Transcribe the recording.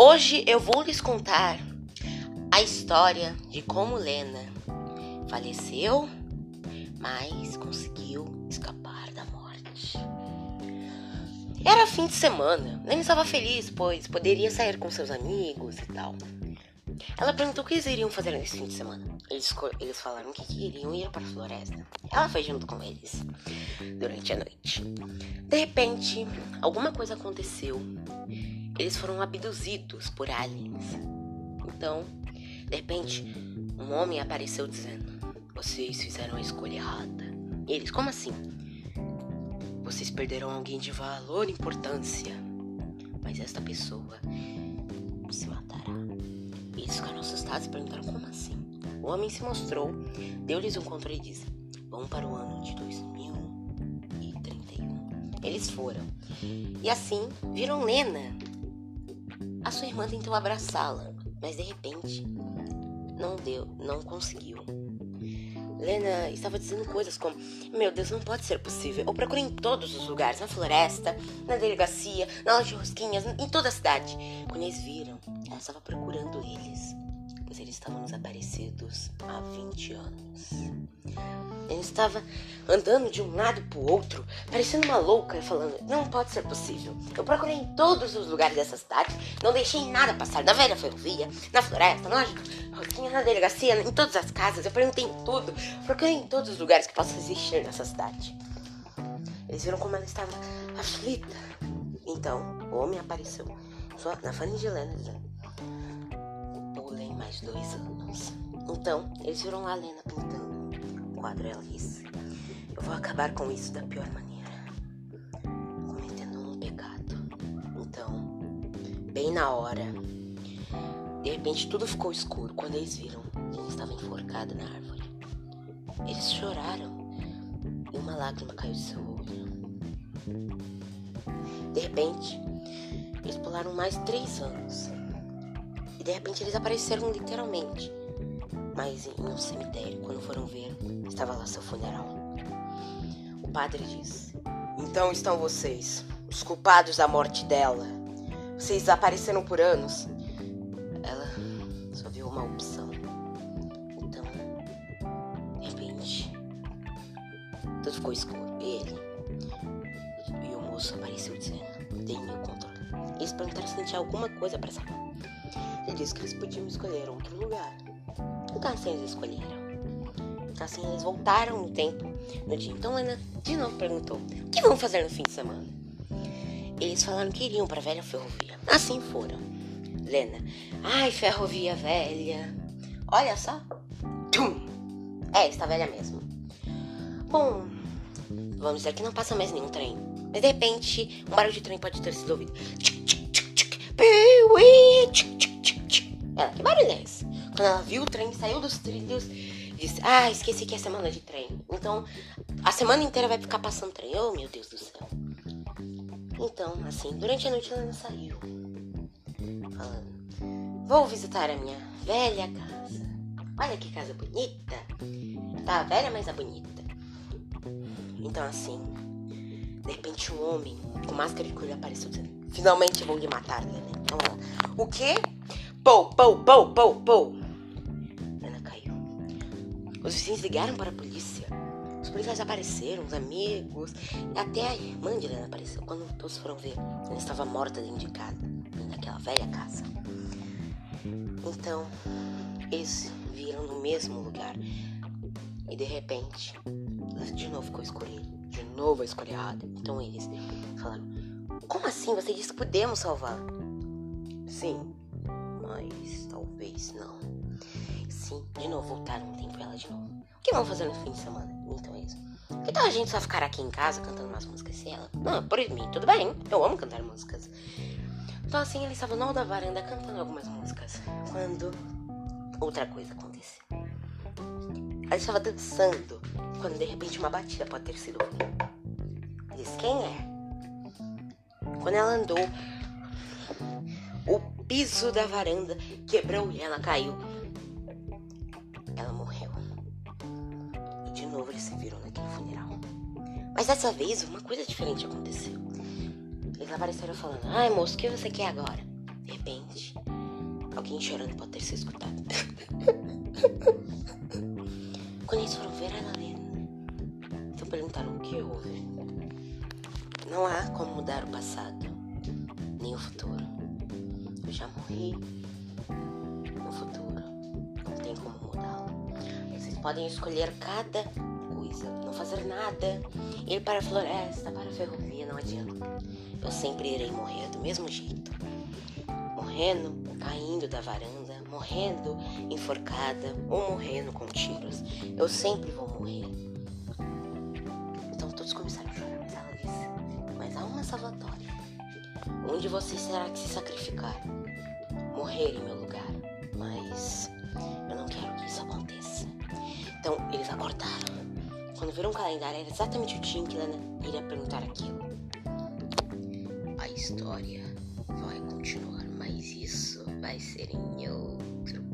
Hoje eu vou lhes contar a história de como Lena faleceu, mas conseguiu escapar da morte. Era fim de semana. Lena estava feliz, pois poderia sair com seus amigos e tal. Ela perguntou o que eles iriam fazer nesse fim de semana. Eles, eles falaram que queriam ir para a floresta. Ela foi junto com eles durante a noite. De repente, alguma coisa aconteceu. Eles foram abduzidos por aliens. Então, de repente, um homem apareceu dizendo: Vocês fizeram a escolha errada. E eles, como assim? Vocês perderam alguém de valor e importância. Mas esta pessoa se matará. Eles ficaram assustados e perguntaram como assim. O homem se mostrou, deu-lhes um controle e disse: Vão para o ano de 2031. Eles foram. E assim viram Lena. A sua irmã tentou abraçá-la, mas de repente não deu, não conseguiu. Lena estava dizendo coisas como: Meu Deus, não pode ser possível. Eu procurei em todos os lugares na floresta, na delegacia, na loja de rosquinhas, em toda a cidade. Quando eles viram, ela estava procurando eles, pois eles estavam desaparecidos há 20 anos. Ela estava andando de um lado para o outro, parecendo uma louca, falando: Não pode ser possível. Eu procurei em todos os lugares dessa cidade, não deixei nada passar. Na velha ferrovia, na floresta, na rosquinha, na delegacia, em todas as casas. Eu perguntei em tudo, procurei em todos os lugares que possam existir nessa cidade. Eles viram como ela estava aflita. Então, o homem apareceu só na frente de Lena dizendo: Pulem mais dois anos. Então, eles viram lá a Lena pintando quadro, ela disse: Eu vou acabar com isso da pior maneira, cometendo um pecado. Então, bem na hora, de repente tudo ficou escuro quando eles viram ele estava enforcado na árvore. Eles choraram e uma lágrima caiu do seu olho. De repente, eles pularam mais três anos. E de repente eles apareceram literalmente mas em um cemitério, quando foram ver, estava lá seu funeral. O padre disse: Então estão vocês, os culpados da morte dela. Vocês apareceram por anos. Ela só viu uma opção. Então, de repente, tudo ficou escuro. E ele e o moço apareceu dizendo: meu controle. Eles perguntaram se tinha alguma coisa para saber. Ele disse que eles podiam escolher outro lugar. Então assim eles escolheram. Então assim eles voltaram no tempo no dia. Então Lena de novo perguntou: O que vão fazer no fim de semana? Eles falaram que iriam para a velha ferrovia. Assim foram. Lena, ai, ferrovia velha. Olha só. Tum. É, está velha mesmo. Bom, vamos dizer que não passa mais nenhum trem. Mas de repente, um barulho de trem pode ter sido ouvido. Ela, que barulho é? Quando ela viu o trem, saiu dos trilhos, disse: Ah, esqueci que é semana de trem. Então, a semana inteira vai ficar passando trem. Oh, meu Deus do céu. Então, assim, durante a noite ela não saiu. Falando: Vou visitar a minha velha casa. Olha que casa bonita. Tá velha, mas é bonita. Então, assim, de repente um homem com máscara de coelho apareceu dizendo: Finalmente vou lhe matar, né? Então ela: O quê? Pou, pou, pou, pou, pou. Os vizinhos ligaram para a polícia. Os policiais apareceram, os amigos, até a irmã de Helena apareceu. Quando todos foram ver, ela estava morta dentro de casa, dentro daquela velha casa. Então, eles viram no mesmo lugar. E de repente, de novo ficou escolhido. De novo a escolha errada. Então eles falaram: Como assim? Você disse que podemos salvar? Sim, mas talvez não. Sim, de novo voltaram um tempo ela de novo. O que vamos fazer no fim de semana? Então é isso. Que tal a gente só ficar aqui em casa cantando umas músicas sem ela? Não, por mim, tudo bem. Eu amo cantar músicas. Então assim, eles estavam no da varanda cantando algumas músicas. Quando outra coisa aconteceu. Ela estava dançando. Quando de repente uma batida pode ter sido. Diz quem é? Quando ela andou, piso da varanda quebrou e ela caiu. Ela morreu. E de novo eles se viram naquele funeral. Mas dessa vez uma coisa diferente aconteceu. Eles apareceram falando: Ai moço, o que você quer agora? De repente, alguém chorando pode ter sido escutado. Quando eles foram ver ela lendo, então perguntaram o que houve. Não há como mudar o passado, nem o futuro. Eu já morri. No futuro, não tem como mudá-lo. Vocês podem escolher cada coisa, não fazer nada, ir para a floresta, para a ferrovia, não adianta. Eu sempre irei morrer do mesmo jeito. Morrendo, caindo da varanda, morrendo enforcada ou morrendo com tiros. Eu sempre vou morrer. Então todos começaram a chorar, mas ela disse: Mas há uma salvatória. Onde você será que se sacrificar? Morrer em meu lugar. Mas eu não quero que isso aconteça. Então eles acordaram. Quando viram o calendário, era exatamente o dia em que Lena iria perguntar aquilo. A história vai continuar, mas isso vai ser em outro